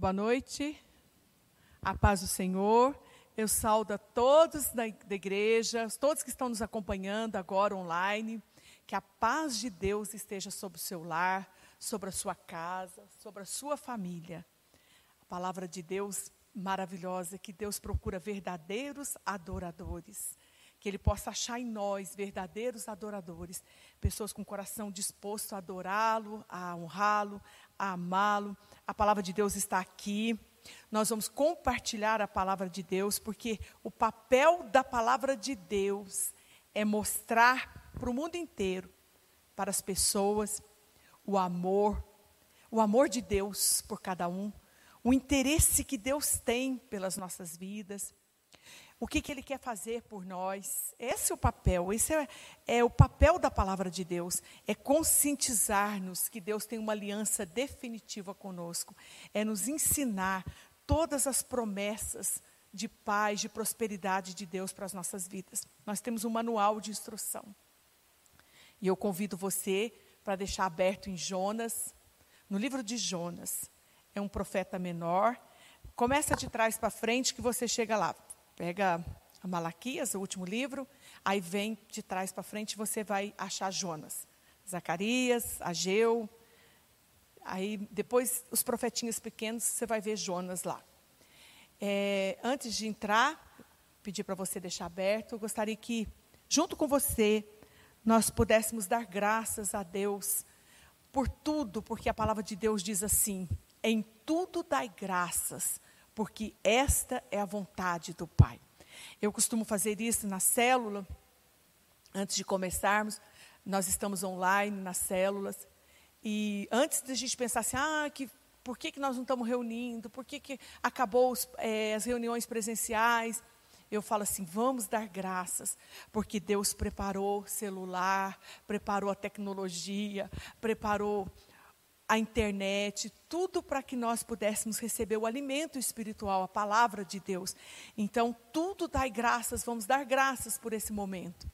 Boa noite, a paz do Senhor. Eu saúdo a todos da, da igreja, todos que estão nos acompanhando agora online. Que a paz de Deus esteja sobre o seu lar, sobre a sua casa, sobre a sua família. A palavra de Deus maravilhosa, que Deus procura verdadeiros adoradores. Que Ele possa achar em nós verdadeiros adoradores, pessoas com coração disposto a adorá-lo, a honrá-lo, a amá-lo. A palavra de Deus está aqui. Nós vamos compartilhar a palavra de Deus, porque o papel da palavra de Deus é mostrar para o mundo inteiro, para as pessoas, o amor, o amor de Deus por cada um, o interesse que Deus tem pelas nossas vidas o que, que Ele quer fazer por nós. Esse é o papel, esse é, é o papel da palavra de Deus, é conscientizar-nos que Deus tem uma aliança definitiva conosco, é nos ensinar todas as promessas de paz, de prosperidade de Deus para as nossas vidas. Nós temos um manual de instrução. E eu convido você para deixar aberto em Jonas, no livro de Jonas. É um profeta menor. Começa de trás para frente que você chega lá. Pega Malaquias, o último livro, aí vem de trás para frente você vai achar Jonas, Zacarias, Ageu, aí depois os profetinhos pequenos você vai ver Jonas lá. É, antes de entrar, pedir para você deixar aberto, eu gostaria que, junto com você, nós pudéssemos dar graças a Deus por tudo, porque a palavra de Deus diz assim: em tudo dai graças, porque esta é a vontade do Pai. Eu costumo fazer isso na célula, antes de começarmos, nós estamos online nas células, e antes de a gente pensar assim, ah, que, por que, que nós não estamos reunindo, por que, que acabou os, é, as reuniões presenciais, eu falo assim: vamos dar graças, porque Deus preparou celular, preparou a tecnologia, preparou a internet, tudo para que nós pudéssemos receber o alimento espiritual, a palavra de Deus. Então, tudo dai graças, vamos dar graças por esse momento.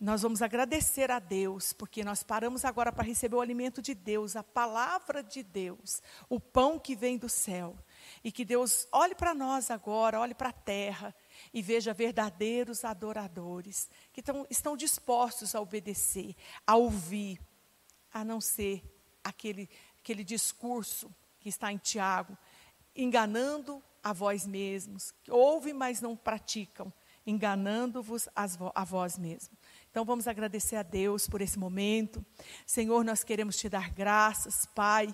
Nós vamos agradecer a Deus, porque nós paramos agora para receber o alimento de Deus, a palavra de Deus, o pão que vem do céu. E que Deus olhe para nós agora, olhe para a terra e veja verdadeiros adoradores que estão, estão dispostos a obedecer, a ouvir, a não ser aquele, aquele discurso que está em Tiago, enganando a vós mesmos, que ouvem, mas não praticam, enganando-vos a vós mesmos. Então vamos agradecer a Deus por esse momento. Senhor, nós queremos te dar graças, Pai,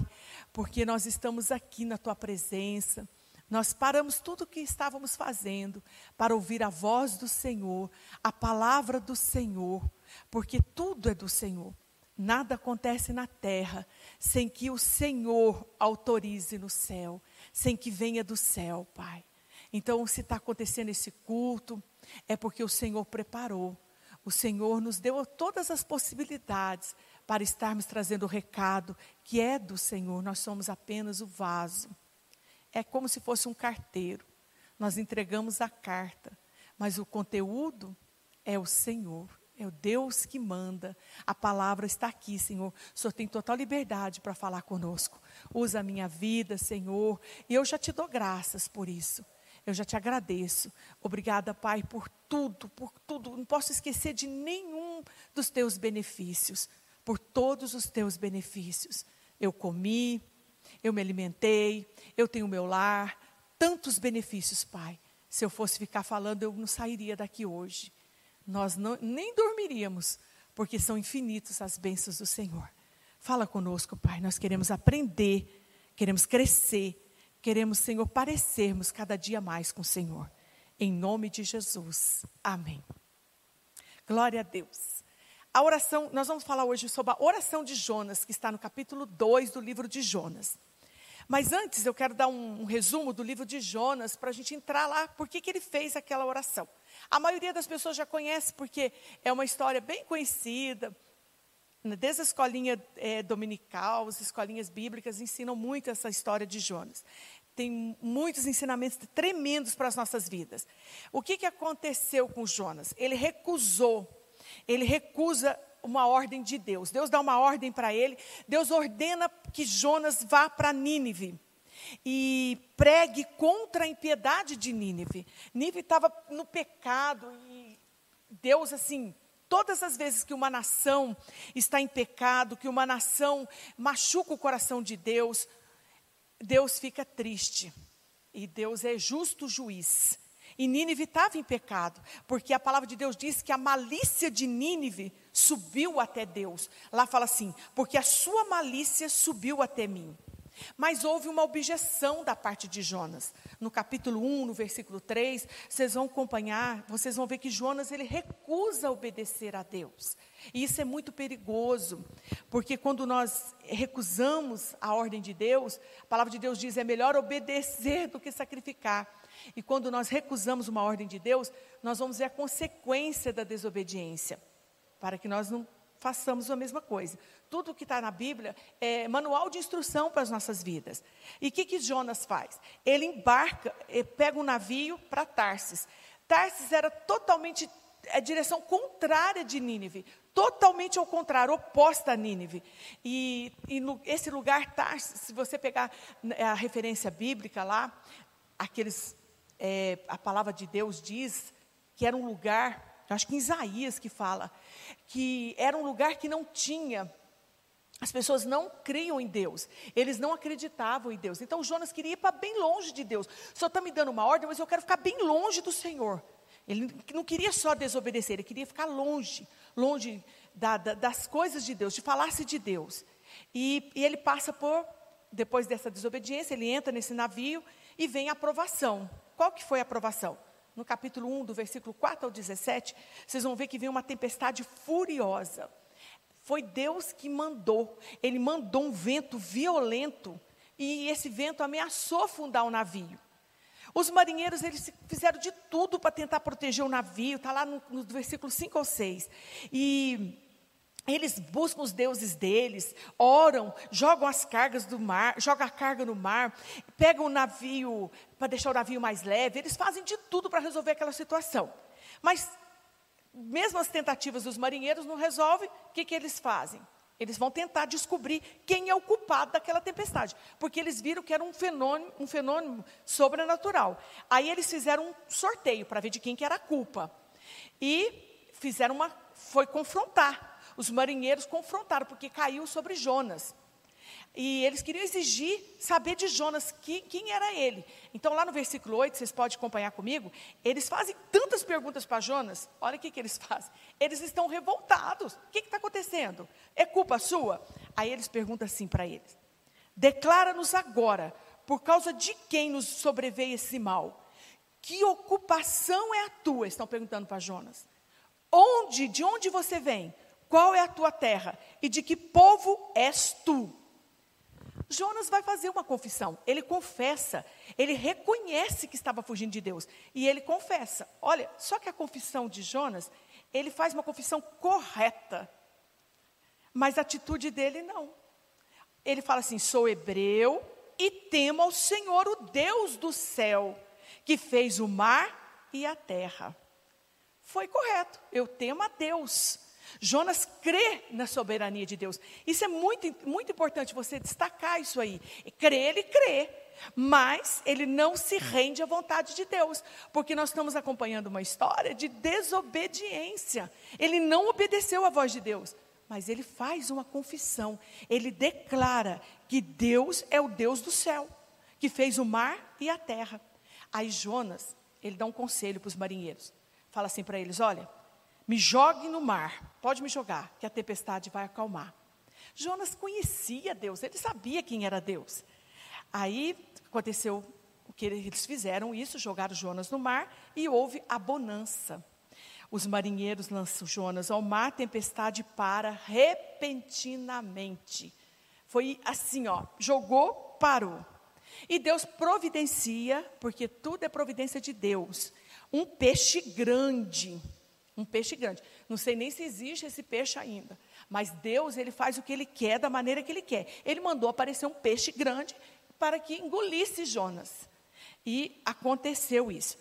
porque nós estamos aqui na tua presença. Nós paramos tudo o que estávamos fazendo para ouvir a voz do Senhor, a palavra do Senhor, porque tudo é do Senhor. Nada acontece na terra sem que o Senhor autorize no céu, sem que venha do céu, Pai. Então, se está acontecendo esse culto, é porque o Senhor preparou. O Senhor nos deu todas as possibilidades para estarmos trazendo o recado que é do Senhor. Nós somos apenas o vaso. É como se fosse um carteiro. Nós entregamos a carta, mas o conteúdo é o Senhor. É o Deus que manda. A palavra está aqui, Senhor. O Senhor tem total liberdade para falar conosco. Usa a minha vida, Senhor. E eu já te dou graças por isso. Eu já te agradeço. Obrigada, Pai, por tudo, por tudo. Não posso esquecer de nenhum dos teus benefícios. Por todos os teus benefícios. Eu comi, eu me alimentei, eu tenho meu lar. Tantos benefícios, Pai. Se eu fosse ficar falando, eu não sairia daqui hoje nós não, nem dormiríamos, porque são infinitas as bênçãos do Senhor. Fala conosco, Pai, nós queremos aprender, queremos crescer, queremos, Senhor, parecermos cada dia mais com o Senhor. Em nome de Jesus. Amém. Glória a Deus. A oração, nós vamos falar hoje sobre a oração de Jonas, que está no capítulo 2 do livro de Jonas. Mas antes eu quero dar um, um resumo do livro de Jonas para a gente entrar lá, por que ele fez aquela oração. A maioria das pessoas já conhece porque é uma história bem conhecida. Né, desde a escolinha é, dominical, as escolinhas bíblicas ensinam muito essa história de Jonas. Tem muitos ensinamentos tremendos para as nossas vidas. O que, que aconteceu com Jonas? Ele recusou, ele recusa uma ordem de Deus. Deus dá uma ordem para ele, Deus ordena que Jonas vá para Nínive. e pregue contra a impiedade de Nínive. Nínive estava no pecado e Deus, assim, todas as vezes que uma nação está em pecado, que uma nação machuca o coração de Deus, Deus fica triste. E Deus é justo juiz. E Nínive estava em pecado, porque a palavra de Deus diz que a malícia de Nínive subiu até Deus. Lá fala assim: porque a sua malícia subiu até mim. Mas houve uma objeção da parte de Jonas. No capítulo 1, no versículo 3, vocês vão acompanhar, vocês vão ver que Jonas ele recusa obedecer a Deus. E isso é muito perigoso, porque quando nós recusamos a ordem de Deus, a palavra de Deus diz é melhor obedecer do que sacrificar. E quando nós recusamos uma ordem de Deus, nós vamos ver a consequência da desobediência, para que nós não façamos a mesma coisa. Tudo que está na Bíblia é manual de instrução para as nossas vidas. E o que, que Jonas faz? Ele embarca, eh, pega um navio para Tarsis. Tarsis era totalmente a direção contrária de Nínive, totalmente ao contrário, oposta a Nínive. E, e no, esse lugar, Tarsis, se você pegar né, a referência bíblica lá, aqueles é, a palavra de Deus diz que era um lugar, acho que em Isaías que fala, que era um lugar que não tinha as pessoas não criam em Deus, eles não acreditavam em Deus. Então Jonas queria ir para bem longe de Deus. Senhor está me dando uma ordem, mas eu quero ficar bem longe do Senhor. Ele não queria só desobedecer, ele queria ficar longe, longe da, da, das coisas de Deus, de falar-se de Deus. E, e ele passa por, depois dessa desobediência, ele entra nesse navio e vem a aprovação. Qual que foi a aprovação? No capítulo 1, do versículo 4 ao 17, vocês vão ver que vem uma tempestade furiosa. Foi Deus que mandou. Ele mandou um vento violento e esse vento ameaçou afundar o navio. Os marinheiros eles fizeram de tudo para tentar proteger o navio, está lá no, no versículo 5 ou 6. E eles buscam os deuses deles, oram, jogam as cargas do mar, jogam a carga no mar, pegam o navio para deixar o navio mais leve, eles fazem de tudo para resolver aquela situação. Mas, mesmo as tentativas dos marinheiros não resolvem, o que, que eles fazem? Eles vão tentar descobrir quem é o culpado daquela tempestade, porque eles viram que era um fenômeno, um fenômeno sobrenatural. Aí eles fizeram um sorteio para ver de quem que era a culpa. E fizeram uma, foi confrontar os marinheiros confrontaram, porque caiu sobre Jonas. E eles queriam exigir saber de Jonas que, quem era ele. Então, lá no versículo 8, vocês podem acompanhar comigo, eles fazem tantas perguntas para Jonas. Olha o que, que eles fazem. Eles estão revoltados. O que está acontecendo? É culpa sua? Aí eles perguntam assim para eles: Declara-nos agora, por causa de quem nos sobreveio esse mal? Que ocupação é a tua? Estão perguntando para Jonas. Onde, de onde você vem? Qual é a tua terra? E de que povo és tu? Jonas vai fazer uma confissão. Ele confessa, ele reconhece que estava fugindo de Deus. E ele confessa. Olha, só que a confissão de Jonas, ele faz uma confissão correta. Mas a atitude dele não. Ele fala assim: sou hebreu e temo ao Senhor, o Deus do céu, que fez o mar e a terra. Foi correto. Eu temo a Deus. Jonas crê na soberania de Deus. Isso é muito, muito importante você destacar isso aí. Crê, ele crê, mas ele não se rende à vontade de Deus, porque nós estamos acompanhando uma história de desobediência. Ele não obedeceu à voz de Deus, mas ele faz uma confissão. Ele declara que Deus é o Deus do céu, que fez o mar e a terra. Aí Jonas, ele dá um conselho para os marinheiros. Fala assim para eles: olha, me jogue no mar, pode me jogar, que a tempestade vai acalmar. Jonas conhecia Deus, ele sabia quem era Deus. Aí aconteceu o que eles fizeram isso, jogaram Jonas no mar e houve a bonança. Os marinheiros lançam Jonas ao mar, a tempestade para repentinamente. Foi assim, ó, jogou, parou. E Deus providencia, porque tudo é providência de Deus, um peixe grande um peixe grande. Não sei nem se existe esse peixe ainda. Mas Deus, ele faz o que ele quer da maneira que ele quer. Ele mandou aparecer um peixe grande para que engolisse Jonas. E aconteceu isso.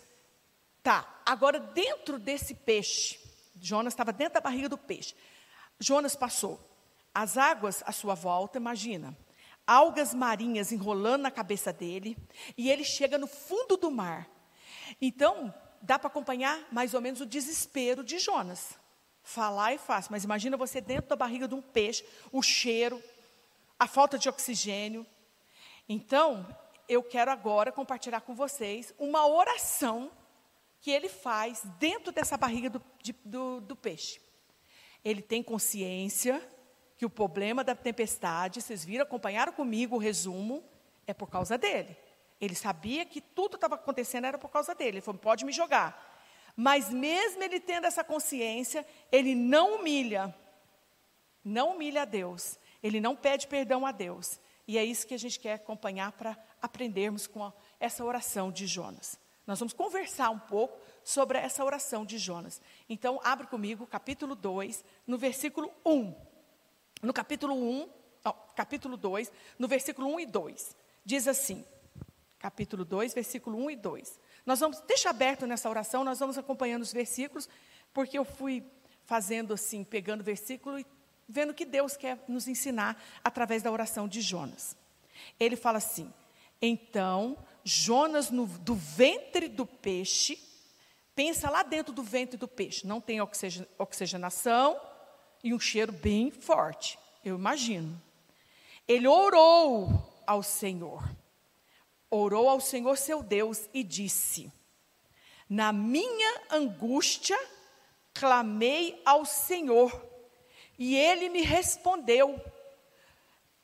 Tá, agora dentro desse peixe, Jonas estava dentro da barriga do peixe. Jonas passou as águas à sua volta, imagina. algas marinhas enrolando na cabeça dele, e ele chega no fundo do mar. Então, dá para acompanhar mais ou menos o desespero de Jonas. Falar é fácil, mas imagina você dentro da barriga de um peixe, o cheiro, a falta de oxigênio. Então, eu quero agora compartilhar com vocês uma oração que ele faz dentro dessa barriga do, de, do, do peixe. Ele tem consciência que o problema da tempestade, vocês viram, acompanharam comigo o resumo, é por causa dele. Ele sabia que tudo estava acontecendo era por causa dele. Ele falou: pode me jogar. Mas mesmo ele tendo essa consciência, ele não humilha. Não humilha a Deus. Ele não pede perdão a Deus. E é isso que a gente quer acompanhar para aprendermos com a, essa oração de Jonas. Nós vamos conversar um pouco sobre essa oração de Jonas. Então, abre comigo, capítulo 2, no versículo 1. No capítulo 1, ó, capítulo 2, no versículo 1 e 2. Diz assim: capítulo 2, versículo 1 e 2. Nós vamos, deixa aberto nessa oração, nós vamos acompanhando os versículos, porque eu fui fazendo assim, pegando versículo e vendo o que Deus quer nos ensinar através da oração de Jonas. Ele fala assim: Então, Jonas, no, do ventre do peixe, pensa lá dentro do ventre do peixe, não tem oxigenação e um cheiro bem forte, eu imagino. Ele orou ao Senhor orou ao Senhor seu Deus e disse: Na minha angústia clamei ao Senhor, e ele me respondeu.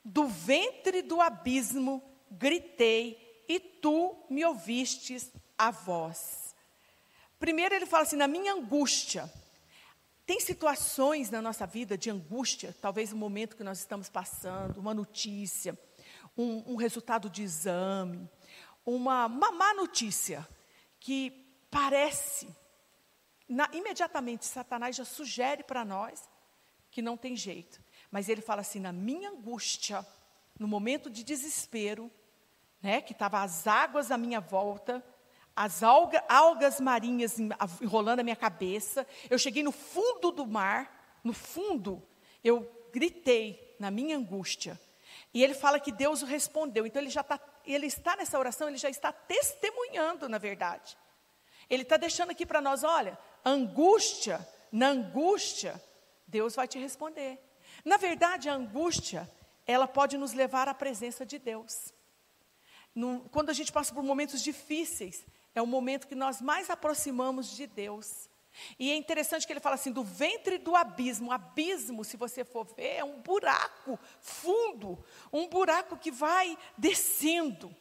Do ventre do abismo gritei, e tu me ouvistes a voz. Primeiro ele fala assim: na minha angústia. Tem situações na nossa vida de angústia, talvez o momento que nós estamos passando, uma notícia, um, um resultado de exame, uma, uma má notícia que parece, na, imediatamente Satanás já sugere para nós que não tem jeito. Mas ele fala assim: na minha angústia, no momento de desespero, né, que estava as águas à minha volta, as alga, algas marinhas enrolando a minha cabeça, eu cheguei no fundo do mar, no fundo, eu gritei na minha angústia. E ele fala que Deus o respondeu. Então ele já está ele está nessa oração, ele já está testemunhando, na verdade. Ele está deixando aqui para nós: olha, angústia, na angústia, Deus vai te responder. Na verdade, a angústia, ela pode nos levar à presença de Deus. No, quando a gente passa por momentos difíceis, é o momento que nós mais aproximamos de Deus. E é interessante que ele fala assim: do ventre do abismo. Abismo, se você for ver, é um buraco fundo, um buraco que vai descendo.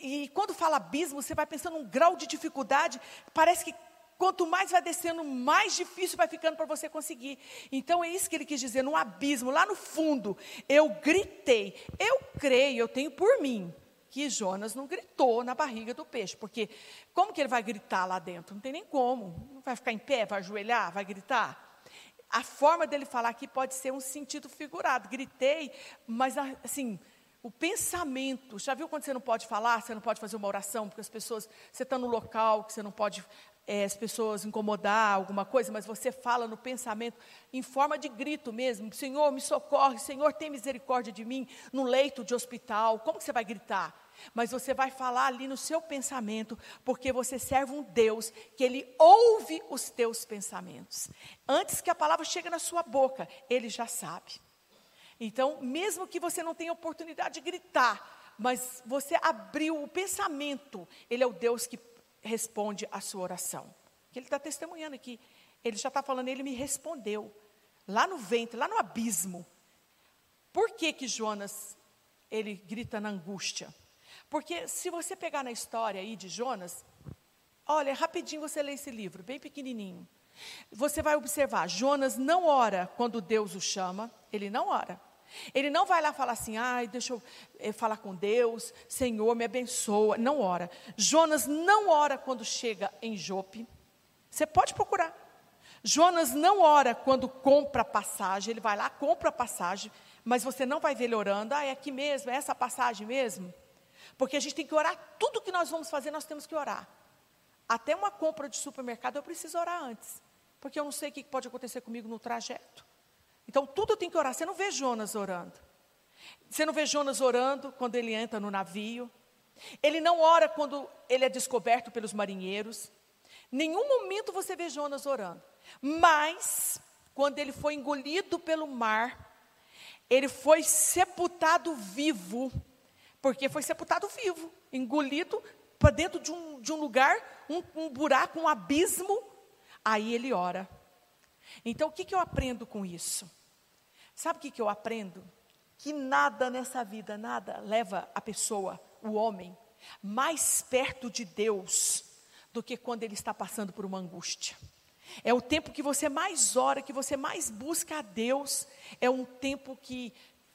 E quando fala abismo, você vai pensando um grau de dificuldade, parece que quanto mais vai descendo, mais difícil vai ficando para você conseguir. Então é isso que ele quis dizer, no abismo, lá no fundo, eu gritei. Eu creio, eu tenho por mim, que Jonas não gritou na barriga do peixe, porque como que ele vai gritar lá dentro? Não tem nem como. Não vai ficar em pé, vai ajoelhar, vai gritar? A forma dele falar aqui pode ser um sentido figurado. Gritei, mas assim, o pensamento. Já viu quando você não pode falar, você não pode fazer uma oração, porque as pessoas, você está no local que você não pode é, as pessoas incomodar alguma coisa, mas você fala no pensamento em forma de grito mesmo: Senhor, me socorre, Senhor, tem misericórdia de mim, no leito de hospital. Como que você vai gritar? Mas você vai falar ali no seu pensamento, porque você serve um Deus que ele ouve os teus pensamentos. Antes que a palavra chegue na sua boca, ele já sabe. Então, mesmo que você não tenha oportunidade de gritar, mas você abriu o pensamento, ele é o Deus que responde a sua oração. Ele está testemunhando aqui. Ele já está falando, ele me respondeu. Lá no ventre, lá no abismo. Por que que Jonas, ele grita na angústia? Porque se você pegar na história aí de Jonas, olha, rapidinho você lê esse livro, bem pequenininho. Você vai observar, Jonas não ora quando Deus o chama, ele não ora. Ele não vai lá falar assim, ai, deixa eu eh, falar com Deus, Senhor, me abençoa. Não ora. Jonas não ora quando chega em Jope. Você pode procurar. Jonas não ora quando compra passagem, ele vai lá, compra passagem, mas você não vai ver ele orando, ah, é aqui mesmo, é essa passagem mesmo. Porque a gente tem que orar, tudo que nós vamos fazer, nós temos que orar. Até uma compra de supermercado eu preciso orar antes. Porque eu não sei o que pode acontecer comigo no trajeto. Então tudo eu tenho que orar. Você não vê Jonas orando. Você não vê Jonas orando quando ele entra no navio. Ele não ora quando ele é descoberto pelos marinheiros. Nenhum momento você vê Jonas orando. Mas, quando ele foi engolido pelo mar, ele foi sepultado vivo, porque foi sepultado vivo, engolido para dentro de um, de um lugar, um, um buraco, um abismo. Aí ele ora. Então, o que, que eu aprendo com isso? Sabe o que, que eu aprendo? Que nada nessa vida, nada leva a pessoa, o homem, mais perto de Deus do que quando ele está passando por uma angústia. É o tempo que você mais ora, que você mais busca a Deus. É um tempo que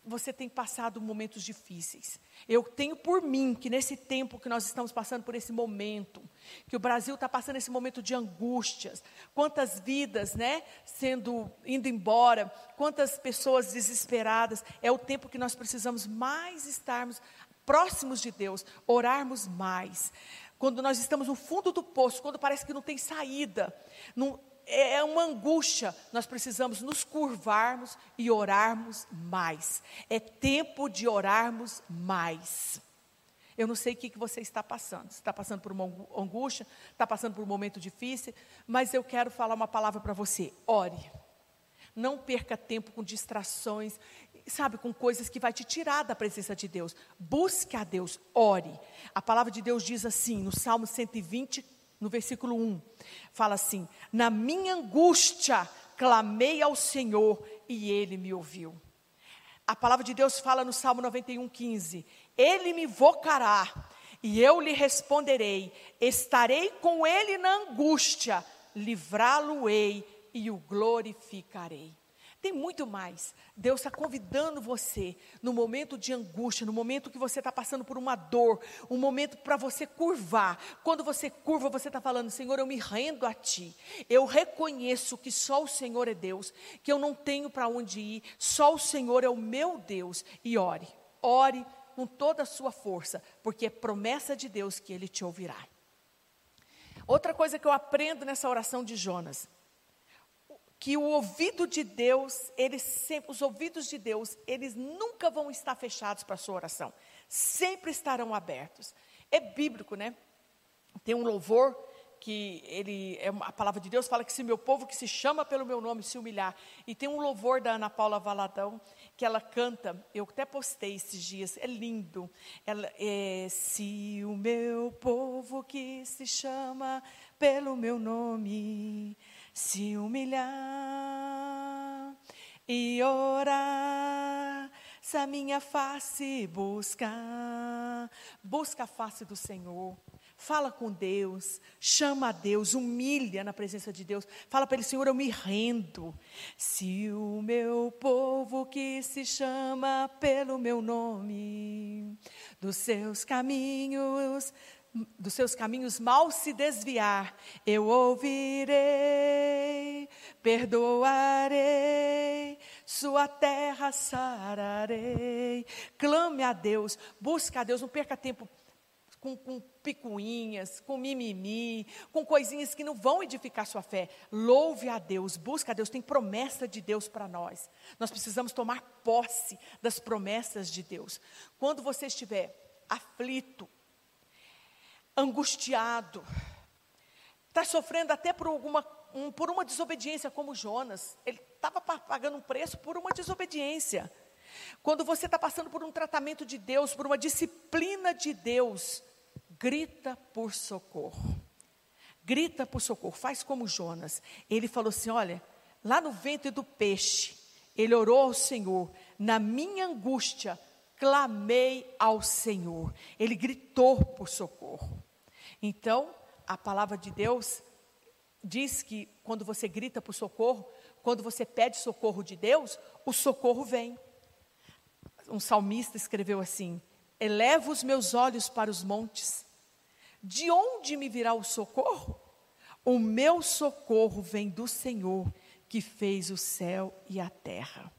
você tem passado momentos difíceis. Eu tenho por mim que nesse tempo que nós estamos passando por esse momento, que o Brasil está passando esse momento de angústias, quantas vidas, né, sendo indo embora, quantas pessoas desesperadas, é o tempo que nós precisamos mais estarmos próximos de Deus, orarmos mais. Quando nós estamos no fundo do poço, quando parece que não tem saída, não, é, é uma angústia, nós precisamos nos curvarmos e orarmos mais. É tempo de orarmos mais. Eu não sei o que, você está passando. Você está passando por uma angústia, está passando por um momento difícil, mas eu quero falar uma palavra para você. Ore. Não perca tempo com distrações, sabe, com coisas que vai te tirar da presença de Deus. Busque a Deus, ore. A palavra de Deus diz assim, no Salmo 120, no versículo 1, fala assim: Na minha angústia clamei ao Senhor e ele me ouviu. A palavra de Deus fala no Salmo 91, 15: Ele me invocará e eu lhe responderei, estarei com ele na angústia, livrá-lo-ei e o glorificarei. Tem muito mais. Deus está convidando você, no momento de angústia, no momento que você está passando por uma dor, um momento para você curvar. Quando você curva, você está falando: Senhor, eu me rendo a Ti. Eu reconheço que só o Senhor é Deus, que eu não tenho para onde ir, só o Senhor é o meu Deus. E ore, ore com toda a sua força, porque é promessa de Deus que Ele te ouvirá. Outra coisa que eu aprendo nessa oração de Jonas que o ouvido de Deus, eles sempre, os ouvidos de Deus, eles nunca vão estar fechados para a sua oração, sempre estarão abertos. É bíblico, né? Tem um louvor que ele, é a palavra de Deus fala que se meu povo que se chama pelo meu nome se humilhar, e tem um louvor da Ana Paula Valadão que ela canta, eu até postei esses dias, é lindo. Ela é se o meu povo que se chama pelo meu nome se humilhar e orar, se a minha face buscar, busca a face do Senhor. Fala com Deus, chama a Deus, humilha na presença de Deus. Fala para Ele, Senhor, eu me rendo. Se o meu povo que se chama pelo meu nome, dos seus caminhos dos seus caminhos mal se desviar, eu ouvirei, perdoarei, sua terra sararei. Clame a Deus, busca a Deus, não perca tempo com, com picuinhas, com mimimi, com coisinhas que não vão edificar sua fé. Louve a Deus, busca a Deus, tem promessa de Deus para nós. Nós precisamos tomar posse das promessas de Deus. Quando você estiver aflito, angustiado, está sofrendo até por, alguma, um, por uma desobediência, como Jonas. Ele estava pagando um preço por uma desobediência. Quando você está passando por um tratamento de Deus, por uma disciplina de Deus, grita por socorro. Grita por socorro, faz como Jonas. Ele falou assim: olha, lá no ventre do peixe, ele orou ao Senhor, na minha angústia, clamei ao Senhor. Ele gritou por socorro. Então, a palavra de Deus diz que quando você grita por socorro, quando você pede socorro de Deus, o socorro vem. Um salmista escreveu assim: Elevo os meus olhos para os montes, de onde me virá o socorro? O meu socorro vem do Senhor, que fez o céu e a terra.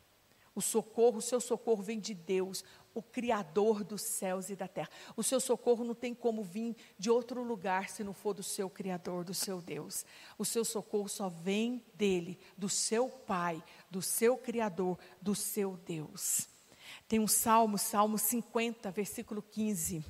O socorro, o seu socorro vem de Deus, o Criador dos céus e da terra. O seu socorro não tem como vir de outro lugar se não for do seu Criador, do seu Deus. O seu socorro só vem dele, do seu Pai, do seu Criador, do seu Deus. Tem um salmo, Salmo 50, versículo 15.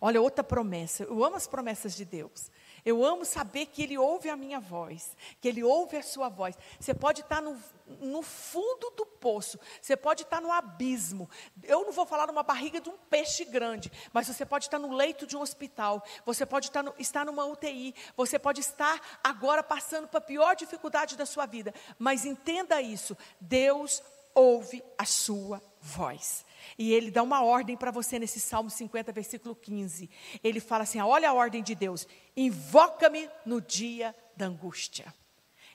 Olha, outra promessa. Eu amo as promessas de Deus. Eu amo saber que Ele ouve a minha voz, que Ele ouve a sua voz. Você pode estar no, no fundo do poço, você pode estar no abismo. Eu não vou falar numa barriga de um peixe grande, mas você pode estar no leito de um hospital, você pode estar, no, estar numa UTI, você pode estar agora passando para a pior dificuldade da sua vida. Mas entenda isso: Deus ouve a sua voz. E ele dá uma ordem para você nesse Salmo 50, versículo 15. Ele fala assim: olha a ordem de Deus: invoca-me no dia da angústia.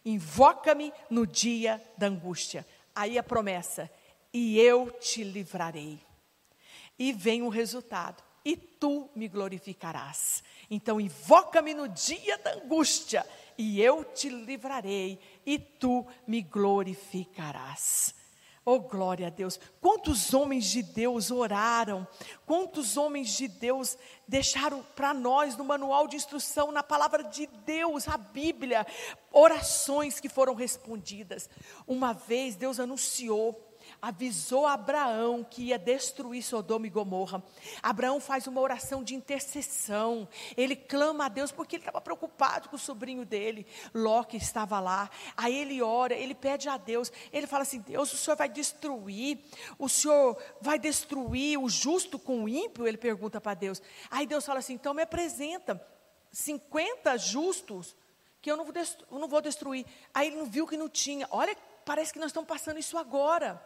Invoca-me no dia da angústia. Aí a promessa: e eu te livrarei. E vem o resultado: e tu me glorificarás. Então, invoca-me no dia da angústia, e eu te livrarei, e tu me glorificarás. Oh, glória a Deus. Quantos homens de Deus oraram, quantos homens de Deus deixaram para nós no manual de instrução, na palavra de Deus, a Bíblia, orações que foram respondidas. Uma vez Deus anunciou avisou Abraão que ia destruir Sodoma e Gomorra. Abraão faz uma oração de intercessão. Ele clama a Deus porque ele estava preocupado com o sobrinho dele, Ló, que estava lá. Aí ele ora, ele pede a Deus. Ele fala assim: Deus, o Senhor vai destruir, o Senhor vai destruir o justo com o ímpio? Ele pergunta para Deus. Aí Deus fala assim: então me apresenta 50 justos que eu não, vou destruir. Aí ele não viu que não tinha. Olha parece que nós estamos passando isso agora.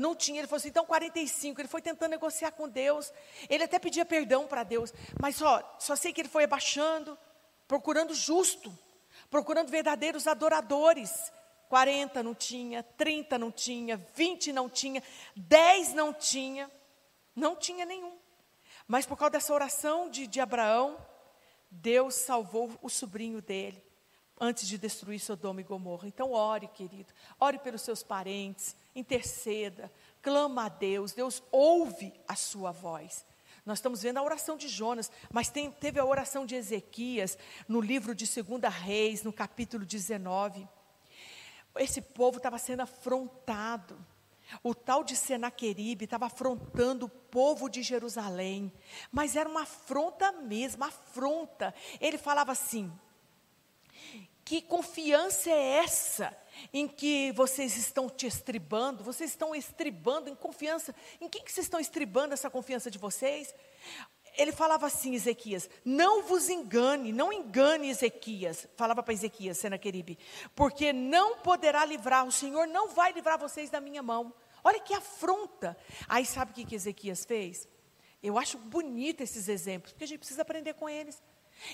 Não tinha, ele falou assim, então 45, ele foi tentando negociar com Deus, ele até pedia perdão para Deus, mas só, só sei que ele foi abaixando, procurando justo, procurando verdadeiros adoradores. 40 não tinha, 30 não tinha, 20 não tinha, 10 não tinha, não tinha nenhum. Mas por causa dessa oração de, de Abraão, Deus salvou o sobrinho dele antes de destruir Sodoma e Gomorra. Então, ore, querido, ore pelos seus parentes, interceda, clama a Deus, Deus ouve a sua voz. Nós estamos vendo a oração de Jonas, mas tem, teve a oração de Ezequias no livro de 2 Reis, no capítulo 19. Esse povo estava sendo afrontado. O tal de Senaqueribe estava afrontando o povo de Jerusalém, mas era uma afronta mesmo, afronta. Ele falava assim: que confiança é essa em que vocês estão te estribando? Vocês estão estribando em confiança. Em quem que vocês estão estribando essa confiança de vocês? Ele falava assim, Ezequias: Não vos engane, não engane Ezequias. Falava para Ezequias, Senaqueribe, porque não poderá livrar, o Senhor não vai livrar vocês da minha mão. Olha que afronta. Aí sabe o que, que Ezequias fez? Eu acho bonito esses exemplos, porque a gente precisa aprender com eles.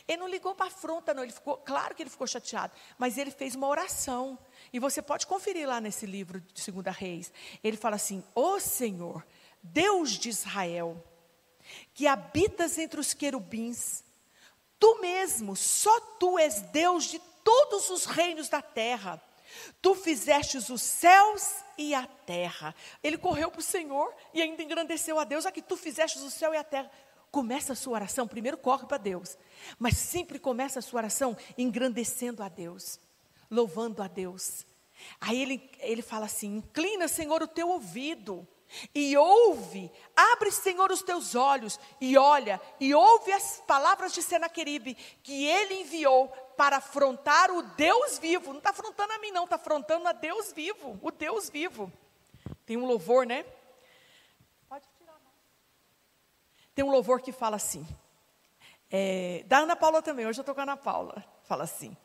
Ele não ligou para afronta, não. Ele ficou, claro que ele ficou chateado, mas ele fez uma oração. E você pode conferir lá nesse livro de Segunda Reis. Ele fala assim: Ó oh Senhor, Deus de Israel, que habitas entre os querubins, tu mesmo, só tu és Deus de todos os reinos da terra. Tu fizeste os céus e a terra. Ele correu para o Senhor e ainda engrandeceu a Deus. Aqui, tu fizeste o céu e a terra. Começa a sua oração, primeiro corre para Deus, mas sempre começa a sua oração engrandecendo a Deus, louvando a Deus. Aí ele, ele fala assim: inclina, Senhor, o teu ouvido e ouve, abre, Senhor, os teus olhos e olha, e ouve as palavras de Senaqueribe que ele enviou para afrontar o Deus vivo. Não está afrontando a mim, não, está afrontando a Deus vivo, o Deus vivo. Tem um louvor, né? Tem um louvor que fala assim, é, da Ana Paula também, hoje eu estou com a Ana Paula, fala assim,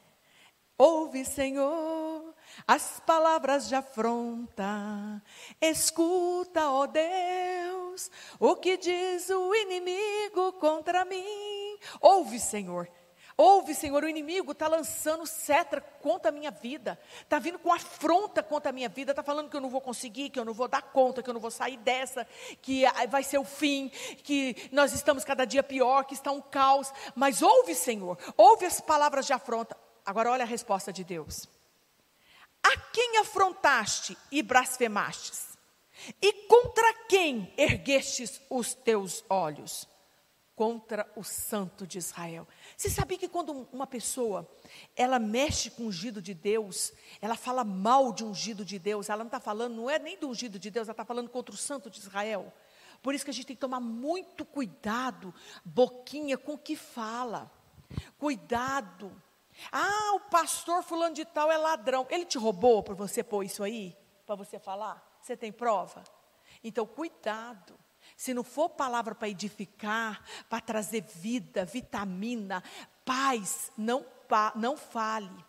Ouve, Senhor, as palavras de afronta. Escuta, ó Deus, o que diz o inimigo contra mim. Ouve, Senhor, Ouve, Senhor, o inimigo está lançando cetra contra a minha vida, está vindo com afronta contra a minha vida, está falando que eu não vou conseguir, que eu não vou dar conta, que eu não vou sair dessa, que vai ser o fim, que nós estamos cada dia pior, que está um caos. Mas ouve, Senhor, ouve as palavras de afronta. Agora olha a resposta de Deus. A quem afrontaste e blasfemastes? E contra quem erguestes os teus olhos? Contra o santo de Israel. Você sabia que quando uma pessoa, ela mexe com o ungido de Deus, ela fala mal de ungido de Deus, ela não está falando, não é nem do ungido de Deus, ela está falando contra o santo de Israel. Por isso que a gente tem que tomar muito cuidado, boquinha, com o que fala. Cuidado. Ah, o pastor fulano de tal é ladrão. Ele te roubou para você pôr isso aí? Para você falar? Você tem prova? Então, cuidado. Se não for palavra para edificar, para trazer vida, vitamina, paz, não, não fale.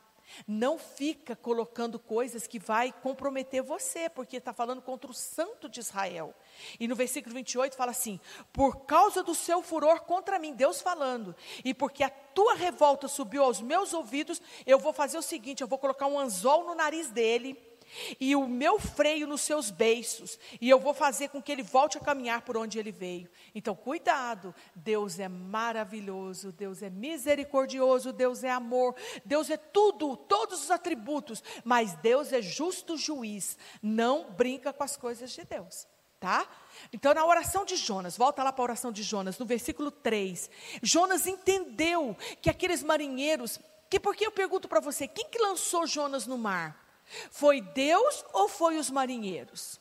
Não fica colocando coisas que vai comprometer você, porque está falando contra o santo de Israel. E no versículo 28 fala assim: Por causa do seu furor contra mim, Deus falando, e porque a tua revolta subiu aos meus ouvidos, eu vou fazer o seguinte: eu vou colocar um anzol no nariz dele e o meu freio nos seus beiços, e eu vou fazer com que ele volte a caminhar por onde ele veio. Então, cuidado, Deus é maravilhoso, Deus é misericordioso, Deus é amor, Deus é tudo, todos os atributos, mas Deus é justo juiz, não brinca com as coisas de Deus. Tá? Então, na oração de Jonas, volta lá para a oração de Jonas, no versículo 3. Jonas entendeu que aqueles marinheiros, que porque eu pergunto para você, quem que lançou Jonas no mar? Foi Deus ou foi os marinheiros?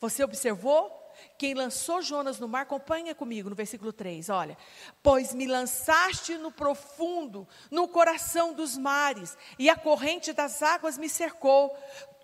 Você observou? Quem lançou Jonas no mar, acompanha comigo no versículo 3, olha. Pois me lançaste no profundo, no coração dos mares, e a corrente das águas me cercou.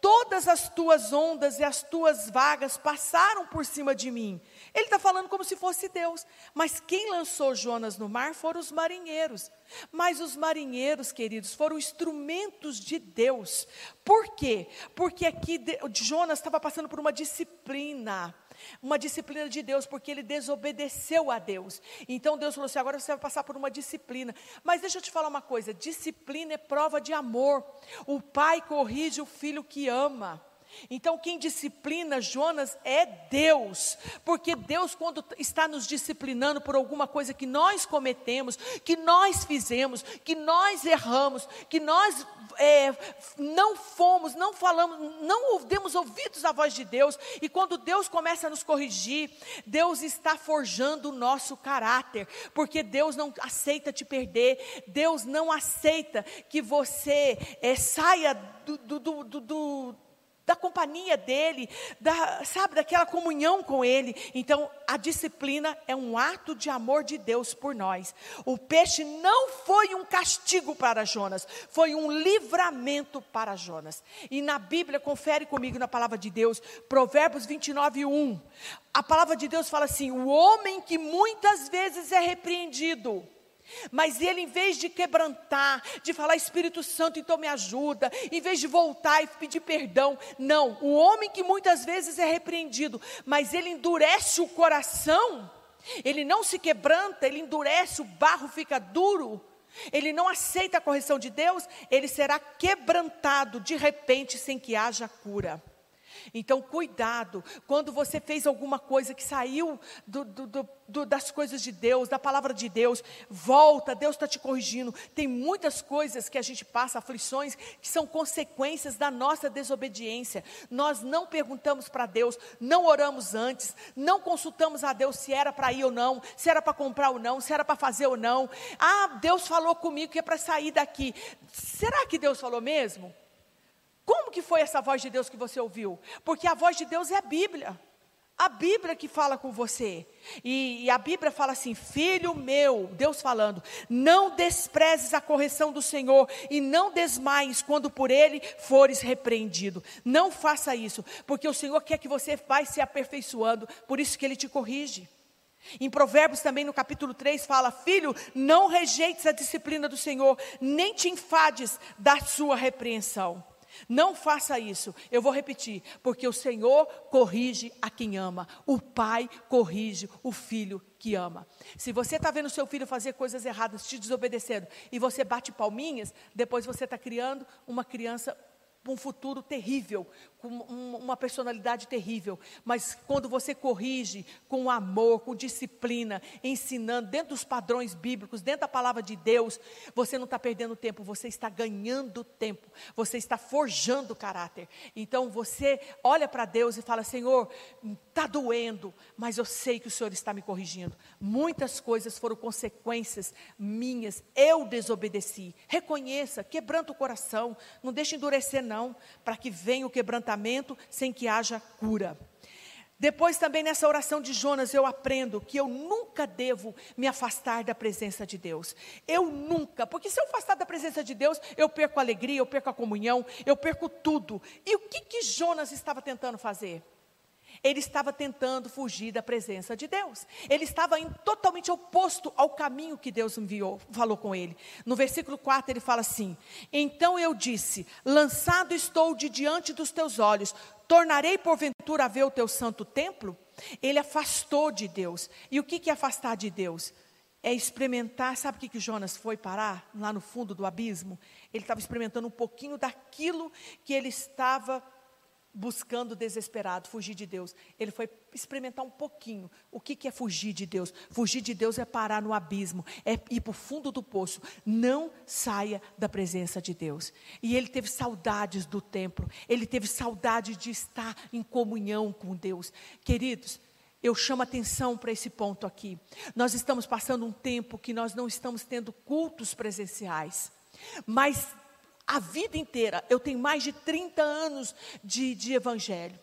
Todas as tuas ondas e as tuas vagas passaram por cima de mim. Ele está falando como se fosse Deus. Mas quem lançou Jonas no mar foram os marinheiros. Mas os marinheiros, queridos, foram instrumentos de Deus. Por quê? Porque aqui Jonas estava passando por uma disciplina. Uma disciplina de Deus, porque ele desobedeceu a Deus. Então Deus falou assim: agora você vai passar por uma disciplina. Mas deixa eu te falar uma coisa: disciplina é prova de amor. O pai corrige o filho que ama. Então, quem disciplina Jonas é Deus, porque Deus, quando está nos disciplinando por alguma coisa que nós cometemos, que nós fizemos, que nós erramos, que nós é, não fomos, não falamos, não demos ouvidos à voz de Deus, e quando Deus começa a nos corrigir, Deus está forjando o nosso caráter, porque Deus não aceita te perder, Deus não aceita que você é, saia do, do, do, do da companhia dele, da, sabe, daquela comunhão com ele. Então, a disciplina é um ato de amor de Deus por nós. O peixe não foi um castigo para Jonas, foi um livramento para Jonas. E na Bíblia, confere comigo na palavra de Deus, Provérbios 29, 1. A palavra de Deus fala assim: o homem que muitas vezes é repreendido mas ele, em vez de quebrantar, de falar Espírito Santo, então me ajuda, em vez de voltar e pedir perdão, não. O homem que muitas vezes é repreendido, mas ele endurece o coração, ele não se quebranta, ele endurece, o barro fica duro. Ele não aceita a correção de Deus, ele será quebrantado de repente sem que haja cura. Então, cuidado, quando você fez alguma coisa que saiu do, do, do, das coisas de Deus, da palavra de Deus, volta, Deus está te corrigindo. Tem muitas coisas que a gente passa, aflições, que são consequências da nossa desobediência. Nós não perguntamos para Deus, não oramos antes, não consultamos a Deus se era para ir ou não, se era para comprar ou não, se era para fazer ou não. Ah, Deus falou comigo que é para sair daqui. Será que Deus falou mesmo? Como que foi essa voz de Deus que você ouviu? Porque a voz de Deus é a Bíblia. A Bíblia que fala com você. E, e, a Bíblia fala assim: Filho meu, Deus falando, não desprezes a correção do Senhor e não desmaies quando por ele fores repreendido. Não faça isso, porque o Senhor quer que você vá se aperfeiçoando, por isso que ele te corrige. Em Provérbios também no capítulo 3 fala: Filho, não rejeites a disciplina do Senhor, nem te enfades da sua repreensão. Não faça isso. Eu vou repetir, porque o Senhor corrige a quem ama. O pai corrige o filho que ama. Se você está vendo seu filho fazer coisas erradas, te desobedecendo, e você bate palminhas, depois você está criando uma criança um futuro terrível, com uma personalidade terrível. Mas quando você corrige com amor, com disciplina, ensinando, dentro dos padrões bíblicos, dentro da palavra de Deus, você não está perdendo tempo, você está ganhando tempo, você está forjando caráter. Então você olha para Deus e fala: Senhor, está doendo, mas eu sei que o Senhor está me corrigindo. Muitas coisas foram consequências minhas, eu desobedeci. Reconheça, quebranta o coração, não deixe endurecer, para que venha o quebrantamento sem que haja cura. Depois também nessa oração de Jonas eu aprendo que eu nunca devo me afastar da presença de Deus. Eu nunca, porque se eu afastar da presença de Deus, eu perco a alegria, eu perco a comunhão, eu perco tudo. E o que que Jonas estava tentando fazer? Ele estava tentando fugir da presença de Deus. Ele estava indo totalmente oposto ao caminho que Deus enviou, falou com ele. No versículo 4 ele fala assim: Então eu disse: Lançado estou de diante dos teus olhos, tornarei porventura a ver o teu santo templo? Ele afastou de Deus. E o que, que é afastar de Deus? É experimentar, sabe o que, que Jonas foi parar? Lá no fundo do abismo? Ele estava experimentando um pouquinho daquilo que ele estava buscando desesperado fugir de Deus. Ele foi experimentar um pouquinho. O que, que é fugir de Deus? Fugir de Deus é parar no abismo, é ir para o fundo do poço. Não saia da presença de Deus. E ele teve saudades do templo, ele teve saudade de estar em comunhão com Deus. Queridos, eu chamo atenção para esse ponto aqui. Nós estamos passando um tempo que nós não estamos tendo cultos presenciais. Mas a vida inteira, eu tenho mais de 30 anos de, de evangelho.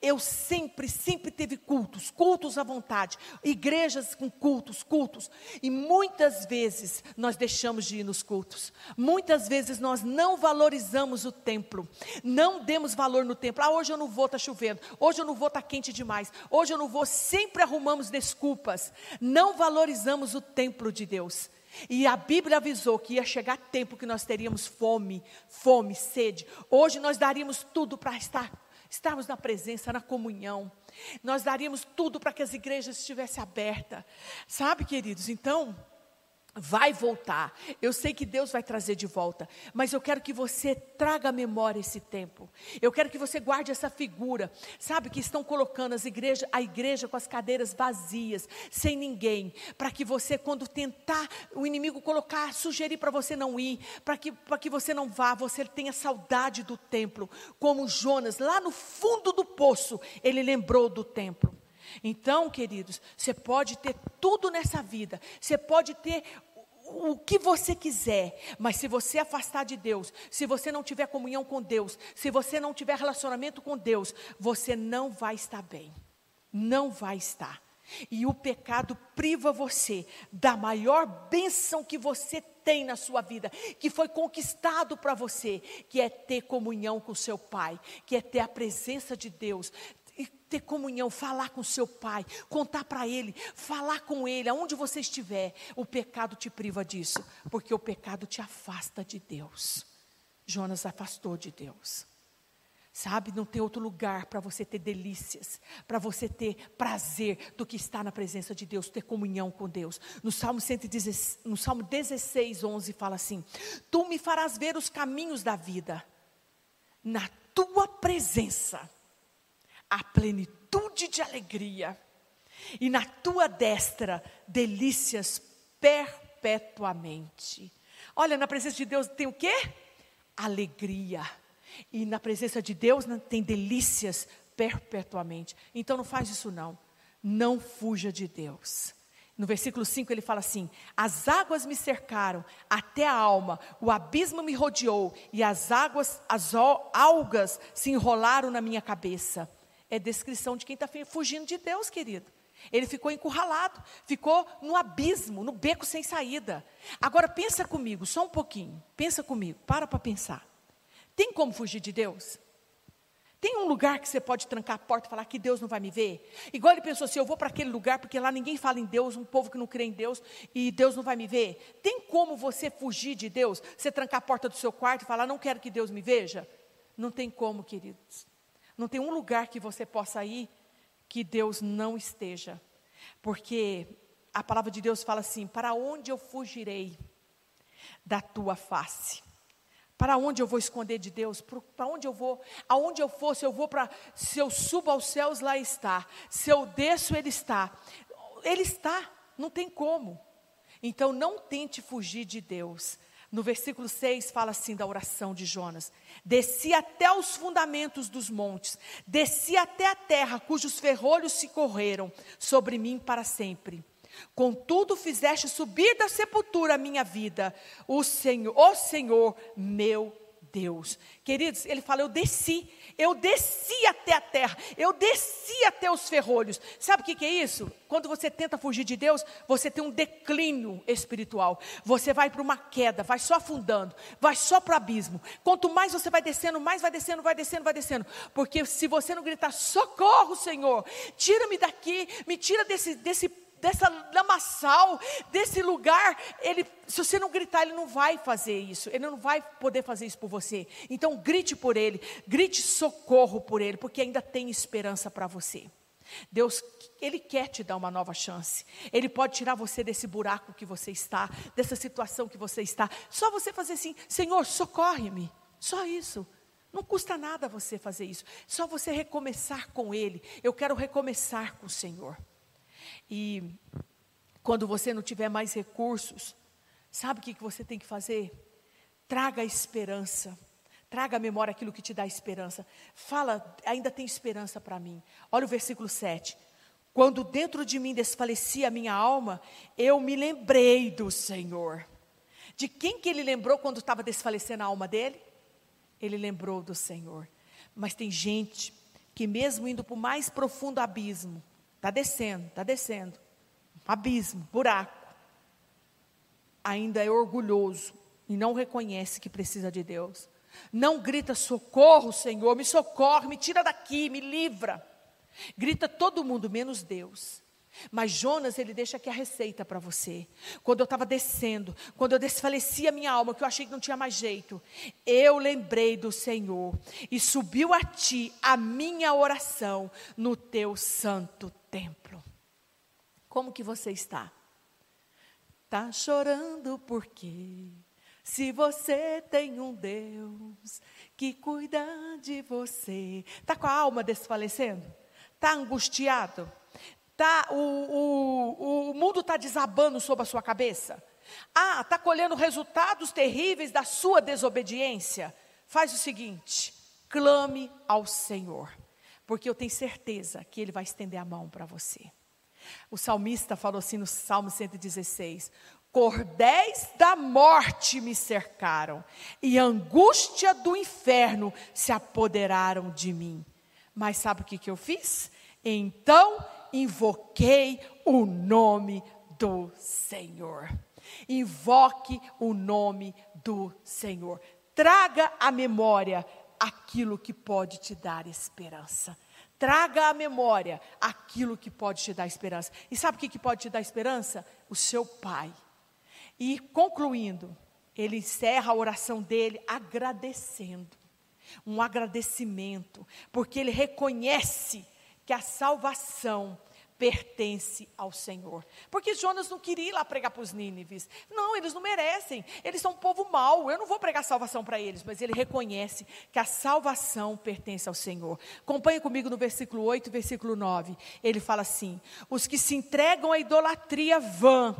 Eu sempre, sempre teve cultos, cultos à vontade, igrejas com cultos, cultos. E muitas vezes nós deixamos de ir nos cultos. Muitas vezes nós não valorizamos o templo. Não demos valor no templo. Ah, hoje eu não vou, está chovendo. Hoje eu não vou, está quente demais. Hoje eu não vou. Sempre arrumamos desculpas. Não valorizamos o templo de Deus. E a Bíblia avisou que ia chegar tempo que nós teríamos fome, fome, sede. Hoje nós daríamos tudo para estar estarmos na presença, na comunhão. Nós daríamos tudo para que as igrejas estivessem abertas. Sabe, queridos? Então, vai voltar. Eu sei que Deus vai trazer de volta, mas eu quero que você traga à memória esse tempo. Eu quero que você guarde essa figura. Sabe que estão colocando as igrejas, a igreja com as cadeiras vazias, sem ninguém, para que você quando tentar o inimigo colocar, sugerir para você não ir, para que para que você não vá, você tenha saudade do templo, como Jonas lá no fundo do poço, ele lembrou do templo. Então, queridos, você pode ter tudo nessa vida, você pode ter o que você quiser, mas se você afastar de Deus, se você não tiver comunhão com Deus, se você não tiver relacionamento com Deus, você não vai estar bem. Não vai estar. E o pecado priva você da maior bênção que você tem na sua vida, que foi conquistado para você, que é ter comunhão com seu Pai, que é ter a presença de Deus, ter comunhão, falar com seu pai, contar para ele, falar com ele, aonde você estiver. O pecado te priva disso, porque o pecado te afasta de Deus. Jonas afastou de Deus. Sabe, não tem outro lugar para você ter delícias, para você ter prazer do que estar na presença de Deus, ter comunhão com Deus. No Salmo, 116, no Salmo 16, 11 fala assim: Tu me farás ver os caminhos da vida, na tua presença a plenitude de alegria, e na tua destra delícias perpetuamente. Olha, na presença de Deus tem o quê? Alegria. E na presença de Deus né, tem delícias perpetuamente. Então não faz isso não. Não fuja de Deus. No versículo 5 ele fala assim: As águas me cercaram até a alma, o abismo me rodeou, e as águas, as algas se enrolaram na minha cabeça é descrição de quem está fugindo de Deus, querido. Ele ficou encurralado, ficou no abismo, no beco sem saída. Agora pensa comigo, só um pouquinho. Pensa comigo, para para pensar. Tem como fugir de Deus? Tem um lugar que você pode trancar a porta e falar que Deus não vai me ver? Igual ele pensou assim: eu vou para aquele lugar porque lá ninguém fala em Deus, um povo que não crê em Deus e Deus não vai me ver. Tem como você fugir de Deus? Você trancar a porta do seu quarto e falar: não quero que Deus me veja? Não tem como, queridos. Não tem um lugar que você possa ir que Deus não esteja. Porque a palavra de Deus fala assim: Para onde eu fugirei da tua face? Para onde eu vou esconder de Deus? Para onde eu vou? Aonde eu for, se eu vou para. Se eu subo aos céus, lá está. Se eu desço, Ele está. Ele está, não tem como. Então não tente fugir de Deus. No versículo 6 fala assim da oração de Jonas: Desci até os fundamentos dos montes, desci até a terra, cujos ferrolhos se correram sobre mim para sempre. Contudo, fizeste subir da sepultura a minha vida, o Senhor, o Senhor meu Deus. Queridos, ele fala: Eu desci, eu desci até a terra, eu desci até os ferrolhos. Sabe o que, que, é isso? Quando você tenta fugir de Deus, você tem um declínio espiritual. Você vai para uma queda, vai só afundando, vai só para o abismo. Quanto mais você vai descendo, mais vai descendo, vai descendo, vai descendo. Porque se você não gritar, socorro, Senhor, tira-me daqui, me tira desse, desse dessa lamaçal, desse lugar, ele, se você não gritar, ele não vai fazer isso, ele não vai poder fazer isso por você. Então grite por ele, grite socorro por ele, porque ainda tem esperança para você. Deus, Ele quer te dar uma nova chance. Ele pode tirar você desse buraco que você está, dessa situação que você está. Só você fazer assim: Senhor, socorre-me. Só isso. Não custa nada você fazer isso. Só você recomeçar com Ele. Eu quero recomeçar com o Senhor. E quando você não tiver mais recursos, sabe o que você tem que fazer? Traga a esperança. Traga à memória aquilo que te dá esperança. Fala, ainda tem esperança para mim. Olha o versículo 7. Quando dentro de mim desfalecia a minha alma, eu me lembrei do Senhor. De quem que ele lembrou quando estava desfalecendo a alma dele? Ele lembrou do Senhor. Mas tem gente que mesmo indo para o mais profundo abismo, Está descendo, está descendo. Abismo, buraco. Ainda é orgulhoso e não reconhece que precisa de Deus. Não grita socorro, Senhor, me socorre, me tira daqui, me livra. Grita todo mundo, menos Deus. Mas Jonas, ele deixa aqui a receita para você. Quando eu estava descendo, quando eu desfalecia minha alma, que eu achei que não tinha mais jeito, eu lembrei do Senhor e subiu a ti a minha oração no teu santo templo. Como que você está? Tá chorando por quê? Se você tem um Deus que cuida de você, tá com a alma desfalecendo? Tá angustiado? Tá, o, o, o mundo está desabando sobre a sua cabeça? Ah, está colhendo resultados terríveis da sua desobediência? Faz o seguinte: clame ao Senhor porque eu tenho certeza que Ele vai estender a mão para você. O salmista falou assim no Salmo 116: Cordéis da morte me cercaram, e angústia do inferno se apoderaram de mim. Mas sabe o que, que eu fiz? Então invoquei o nome do Senhor. Invoque o nome do Senhor. Traga à memória aquilo que pode te dar esperança. Traga à memória aquilo que pode te dar esperança. E sabe o que, que pode te dar esperança? O seu pai. E concluindo, ele encerra a oração dele agradecendo. Um agradecimento, porque ele reconhece que a salvação pertence ao Senhor. Porque Jonas não queria ir lá pregar para os Nínives. Não, eles não merecem. Eles são um povo mau. Eu não vou pregar salvação para eles, mas ele reconhece que a salvação pertence ao Senhor. Acompanhe comigo no versículo 8 e versículo 9. Ele fala assim: Os que se entregam à idolatria vã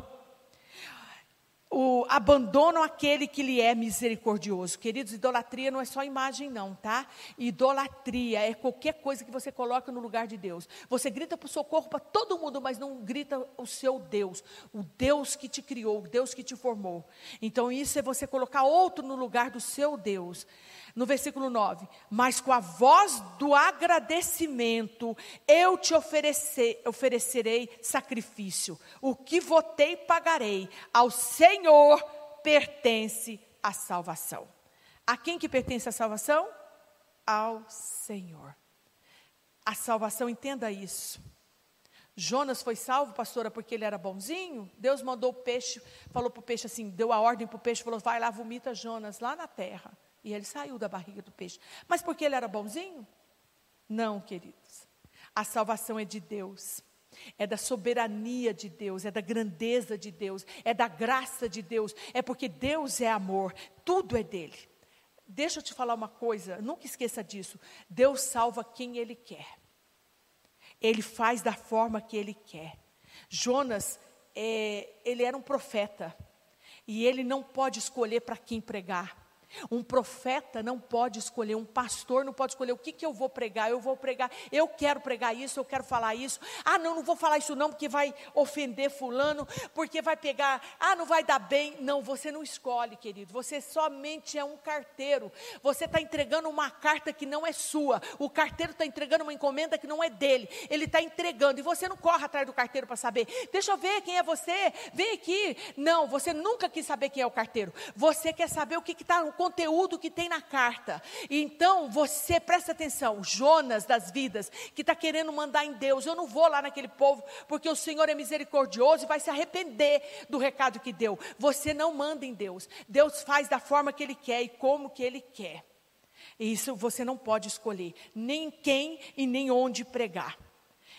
o, abandonam aquele que lhe é misericordioso. Queridos, idolatria não é só imagem, não, tá? Idolatria é qualquer coisa que você coloca no lugar de Deus. Você grita para o socorro para todo mundo, mas não grita o seu Deus, o Deus que te criou, o Deus que te formou. Então, isso é você colocar outro no lugar do seu Deus. No versículo 9: Mas com a voz do agradecimento eu te oferecer, oferecerei sacrifício. O que votei, pagarei. Ao Senhor pertence a salvação. A quem que pertence a salvação? Ao Senhor. A salvação, entenda isso. Jonas foi salvo, pastora, porque ele era bonzinho. Deus mandou o peixe, falou para o peixe assim, deu a ordem para o peixe, falou: vai lá, vomita Jonas lá na terra. E ele saiu da barriga do peixe. Mas porque ele era bonzinho? Não, queridos. A salvação é de Deus. É da soberania de Deus, é da grandeza de Deus, é da graça de Deus, é porque Deus é amor, tudo é dele. Deixa eu te falar uma coisa, nunca esqueça disso. Deus salva quem Ele quer. Ele faz da forma que Ele quer. Jonas, é, ele era um profeta. E ele não pode escolher para quem pregar. Um profeta não pode escolher, um pastor não pode escolher o que, que eu vou pregar. Eu vou pregar, eu quero pregar isso, eu quero falar isso. Ah, não, não vou falar isso não, porque vai ofender Fulano, porque vai pegar, ah, não vai dar bem. Não, você não escolhe, querido. Você somente é um carteiro. Você está entregando uma carta que não é sua. O carteiro está entregando uma encomenda que não é dele. Ele está entregando e você não corre atrás do carteiro para saber. Deixa eu ver quem é você, vem aqui. Não, você nunca quis saber quem é o carteiro. Você quer saber o que está no conteúdo que tem na carta. Então, você presta atenção, Jonas das vidas, que está querendo mandar em Deus. Eu não vou lá naquele povo, porque o Senhor é misericordioso e vai se arrepender do recado que deu. Você não manda em Deus. Deus faz da forma que Ele quer e como que Ele quer. E isso você não pode escolher, nem quem e nem onde pregar.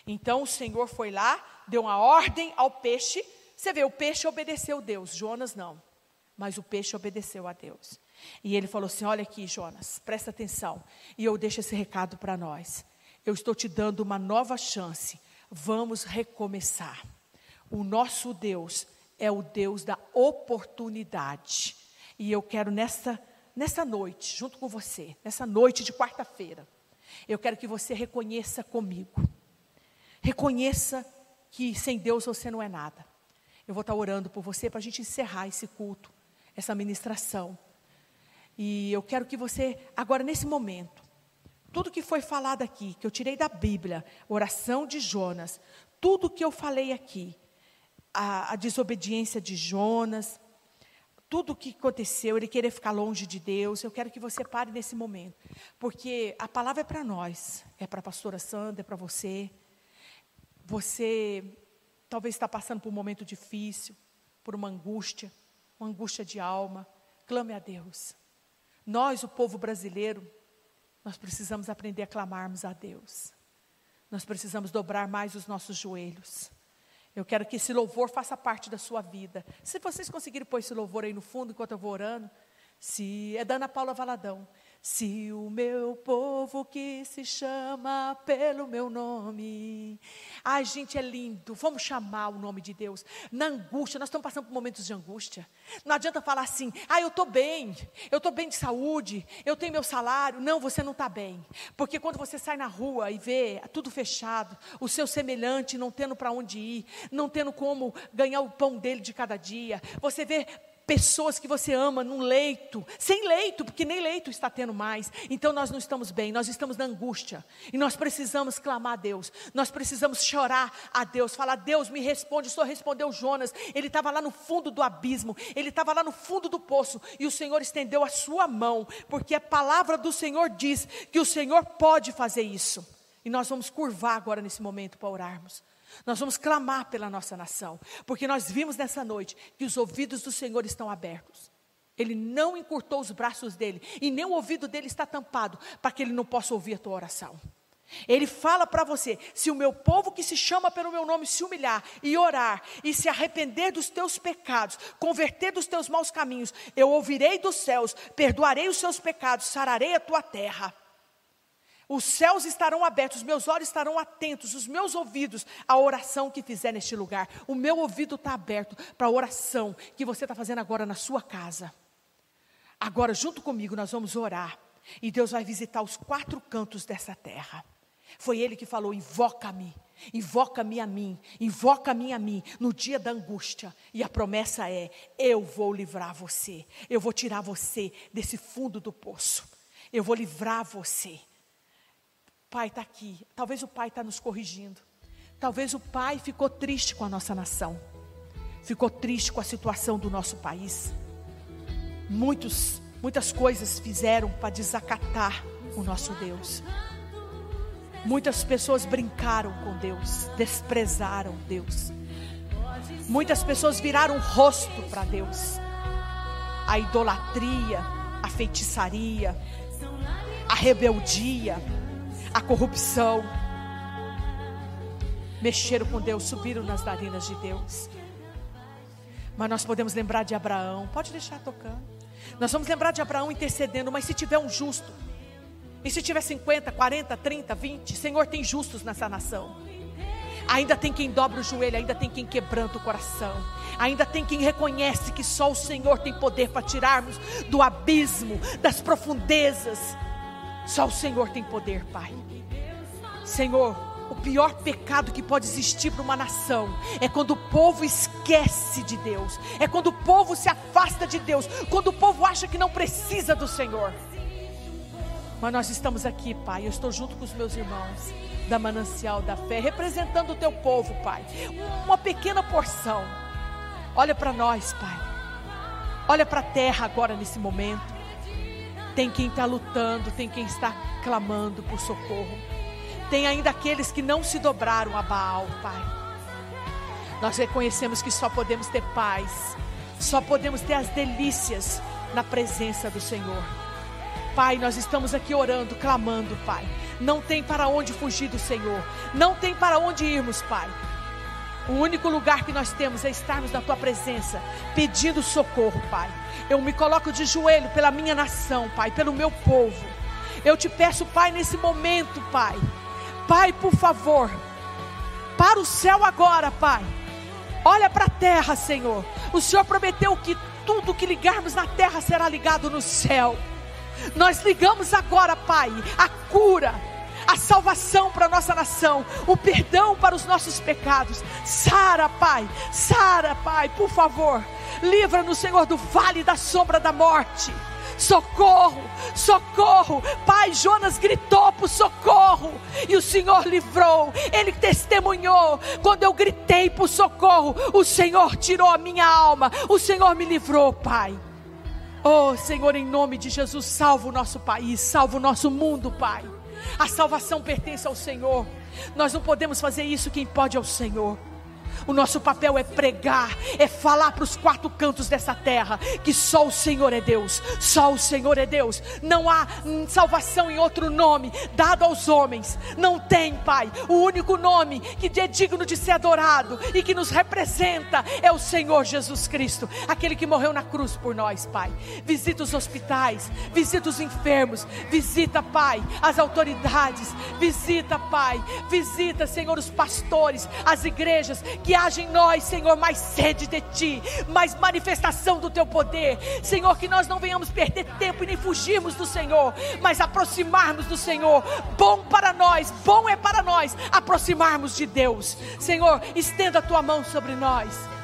Então o Senhor foi lá, deu uma ordem ao peixe. Você vê, o peixe obedeceu Deus, Jonas não. Mas o peixe obedeceu a Deus. E ele falou assim: Olha aqui, Jonas, presta atenção. E eu deixo esse recado para nós. Eu estou te dando uma nova chance. Vamos recomeçar. O nosso Deus é o Deus da oportunidade. E eu quero nessa, nessa noite, junto com você, nessa noite de quarta-feira, eu quero que você reconheça comigo. Reconheça que sem Deus você não é nada. Eu vou estar orando por você para a gente encerrar esse culto, essa ministração. E eu quero que você, agora nesse momento, tudo que foi falado aqui, que eu tirei da Bíblia, oração de Jonas, tudo que eu falei aqui, a, a desobediência de Jonas, tudo o que aconteceu, ele querer ficar longe de Deus, eu quero que você pare nesse momento, porque a palavra é para nós, é para a pastora Sandra, é para você. Você talvez está passando por um momento difícil, por uma angústia, uma angústia de alma, clame a Deus. Nós, o povo brasileiro, nós precisamos aprender a clamarmos a Deus. Nós precisamos dobrar mais os nossos joelhos. Eu quero que esse louvor faça parte da sua vida. Se vocês conseguirem pôr esse louvor aí no fundo enquanto eu vou orando, se é Dana Paula Valadão. Se o meu povo que se chama pelo meu nome. Ai, gente, é lindo. Vamos chamar o nome de Deus. Na angústia, nós estamos passando por momentos de angústia. Não adianta falar assim, ah, eu estou bem, eu estou bem de saúde, eu tenho meu salário. Não, você não está bem. Porque quando você sai na rua e vê tudo fechado, o seu semelhante não tendo para onde ir, não tendo como ganhar o pão dele de cada dia, você vê pessoas que você ama num leito, sem leito, porque nem leito está tendo mais. Então nós não estamos bem, nós estamos na angústia. E nós precisamos clamar a Deus, nós precisamos chorar a Deus, falar: Deus me responde. O Senhor respondeu Jonas, ele estava lá no fundo do abismo, ele estava lá no fundo do poço, e o Senhor estendeu a sua mão, porque a palavra do Senhor diz que o Senhor pode fazer isso. E nós vamos curvar agora nesse momento para orarmos. Nós vamos clamar pela nossa nação, porque nós vimos nessa noite que os ouvidos do Senhor estão abertos. Ele não encurtou os braços dele, e nem o ouvido dele está tampado, para que ele não possa ouvir a tua oração. Ele fala para você: se o meu povo que se chama pelo meu nome se humilhar e orar e se arrepender dos teus pecados, converter dos teus maus caminhos, eu ouvirei dos céus, perdoarei os seus pecados, sararei a tua terra. Os céus estarão abertos, os meus olhos estarão atentos, os meus ouvidos à oração que fizer neste lugar. O meu ouvido está aberto para a oração que você está fazendo agora na sua casa. Agora, junto comigo, nós vamos orar. E Deus vai visitar os quatro cantos dessa terra. Foi Ele que falou: invoca-me, invoca-me a mim, invoca-me a mim no dia da angústia. E a promessa é: eu vou livrar você, eu vou tirar você desse fundo do poço, eu vou livrar você. Pai está aqui. Talvez o Pai está nos corrigindo. Talvez o Pai ficou triste com a nossa nação. Ficou triste com a situação do nosso país. Muitos, muitas coisas fizeram para desacatar o nosso Deus. Muitas pessoas brincaram com Deus, desprezaram Deus. Muitas pessoas viraram o rosto para Deus. A idolatria, a feitiçaria, a rebeldia, a corrupção. Mexeram com Deus, subiram nas narinas de Deus. Mas nós podemos lembrar de Abraão. Pode deixar tocando. Nós vamos lembrar de Abraão intercedendo, mas se tiver um justo, e se tiver 50, 40, 30, 20, Senhor, tem justos nessa nação. Ainda tem quem dobra o joelho, ainda tem quem quebranta o coração, ainda tem quem reconhece que só o Senhor tem poder para tirarmos do abismo, das profundezas. Só o Senhor tem poder, Pai. Senhor, o pior pecado que pode existir para uma nação é quando o povo esquece de Deus, é quando o povo se afasta de Deus, quando o povo acha que não precisa do Senhor. Mas nós estamos aqui, Pai. Eu estou junto com os meus irmãos da Manancial da Fé, representando o teu povo, Pai. Uma pequena porção. Olha para nós, Pai. Olha para a terra agora nesse momento. Tem quem está lutando, tem quem está clamando por socorro. Tem ainda aqueles que não se dobraram a Baal, Pai. Nós reconhecemos que só podemos ter paz, só podemos ter as delícias na presença do Senhor. Pai, nós estamos aqui orando, clamando, Pai. Não tem para onde fugir do Senhor. Não tem para onde irmos, Pai. O único lugar que nós temos é estarmos na tua presença, pedindo socorro, Pai. Eu me coloco de joelho pela minha nação, Pai, pelo meu povo. Eu te peço, Pai, nesse momento, Pai. Pai, por favor, para o céu agora, Pai. Olha para a terra, Senhor. O Senhor prometeu que tudo que ligarmos na terra será ligado no céu. Nós ligamos agora, Pai, a cura, a salvação para a nossa nação, o perdão para os nossos pecados. Sara, Pai, Sara, Pai, por favor, livra-nos, Senhor, do vale da sombra da morte. Socorro, socorro. Pai, Jonas gritou por socorro e o Senhor livrou. Ele testemunhou. Quando eu gritei por socorro, o Senhor tirou a minha alma. O Senhor me livrou, Pai. Oh, Senhor, em nome de Jesus, salva o nosso país, salva o nosso mundo, Pai. A salvação pertence ao Senhor. Nós não podemos fazer isso, quem pode é o Senhor. O nosso papel é pregar, é falar para os quatro cantos dessa terra que só o Senhor é Deus, só o Senhor é Deus. Não há salvação em outro nome dado aos homens. Não tem, Pai. O único nome que é digno de ser adorado e que nos representa é o Senhor Jesus Cristo, aquele que morreu na cruz por nós, Pai. Visita os hospitais, visita os enfermos, visita, Pai, as autoridades, visita, Pai, visita, Senhor, os pastores, as igrejas que haja em nós, Senhor, mais sede de Ti, mais manifestação do Teu poder. Senhor, que nós não venhamos perder tempo e nem fugirmos do Senhor, mas aproximarmos do Senhor. Bom para nós, bom é para nós aproximarmos de Deus. Senhor, estenda a Tua mão sobre nós.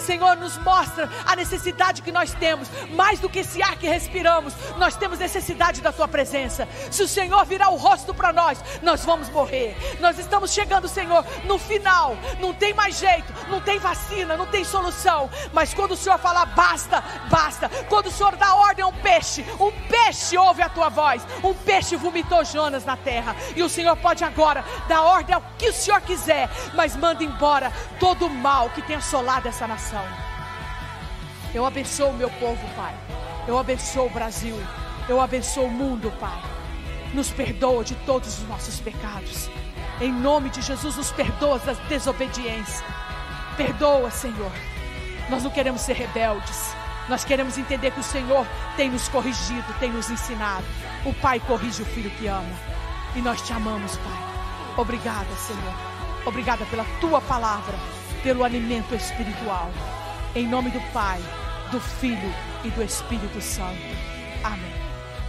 Senhor, nos mostra a necessidade que nós temos, mais do que esse ar que respiramos, nós temos necessidade da Tua presença. Se o Senhor virar o rosto para nós, nós vamos morrer. Nós estamos chegando, Senhor, no final, não tem mais jeito, não tem vacina, não tem solução, mas quando o Senhor falar basta, basta. Quando o Senhor dá ordem a um peixe, um peixe ouve a Tua voz, um peixe vomitou Jonas na terra, e o Senhor pode agora dar ordem ao que o Senhor quiser, mas manda embora todo o mal que tem assolado essa nação Eu abençoo o meu povo, Pai. Eu abençoo o Brasil. Eu abençoo o mundo, Pai. Nos perdoa de todos os nossos pecados. Em nome de Jesus, nos perdoa da desobediência. Perdoa, Senhor. Nós não queremos ser rebeldes. Nós queremos entender que o Senhor tem nos corrigido, tem nos ensinado. O Pai corrige o filho que ama. E nós te amamos, Pai. Obrigada, Senhor. Obrigada pela tua palavra pelo alimento espiritual. Em nome do Pai, do Filho e do Espírito Santo. Amém.